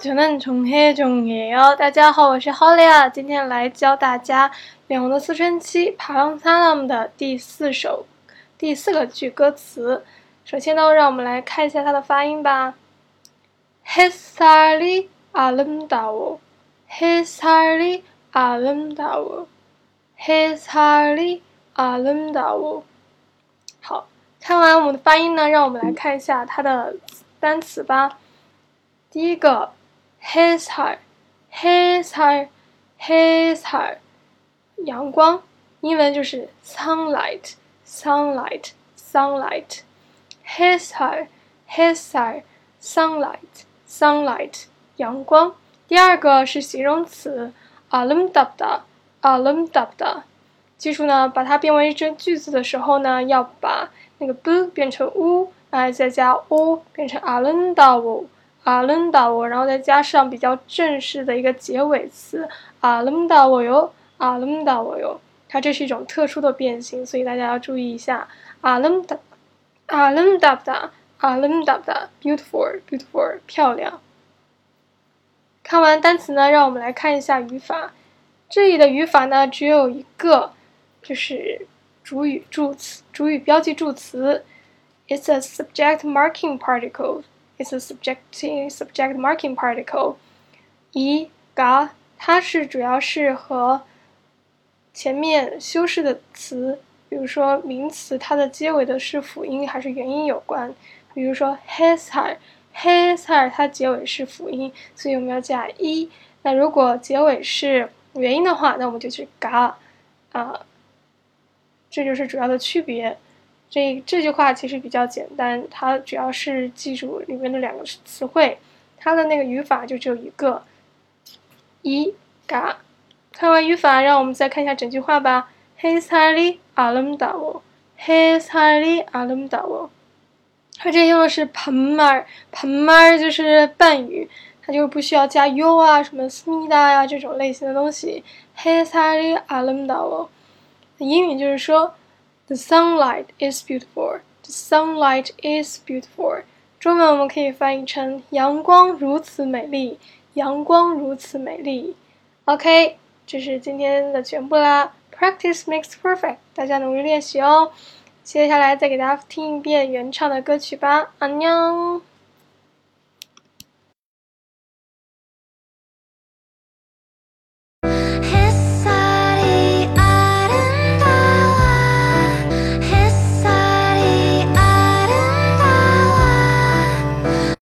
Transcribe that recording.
저는종혜종이에요大家好，我是 Holly，今天来教大家《脸红的四川七》帕朗萨拉姆的第四首第四个句歌词。首先呢，让我们来看一下它的发音吧。햇살이아름다 워， 햇살이아름다 워， 햇살이아름다 워。 好，看完我们的发音呢，让我们来看一下它的单词吧。第一个。 His hair, his hair, his hair，，阳光，英文就是 sunlight, sunlight, sunlight, his hair, his hair, sunlight, sunlight，阳光。第二个是形容词，alamdabda，alamdabda，记住呢，把它变为一只句子的时候呢，要把那个 b 变成 u，哎，再加 o 变成 alundab alamdawo。阿伦达我，然后再加上比较正式的一个结尾词阿伦达我哟，阿伦达我哟，它这是一种特殊的变形，所以大家要注意一下阿伦达，阿伦达达，阿伦达达，beautiful，beautiful，漂亮。看完单词呢，让我们来看一下语法。这里的语法呢，只有一个，就是主语助词，主语标记助词，it's a subject marking particle。Is a subject subject marking particle。一嘎，它是主要是和前面修饰的词，比如说名词，它的结尾的是辅音还是元音有关。比如说 hesar，hesar 它结尾是辅音，所以我们要加一。那如果结尾是元音的话，那我们就去嘎啊，这就是主要的区别。这这句话其实比较简单，它主要是记住里面的两个词汇，它的那个语法就只有一个。一嘎，看完语法，让我们再看一下整句话吧。His harly alamda wo，His harly alamda wo，它这用的是潘尔，潘尔就是半语，它就不需要加 u 啊，什么 smida 呀这种类型的东西。His harly alamda wo，英语就是说。The sunlight is beautiful. The sunlight is beautiful. 中文我们可以翻译成阳光如此美丽，阳光如此美丽。OK，这是今天的全部啦。Practice makes perfect，大家努力练习哦。接下来再给大家听一遍原唱的歌曲吧。安녕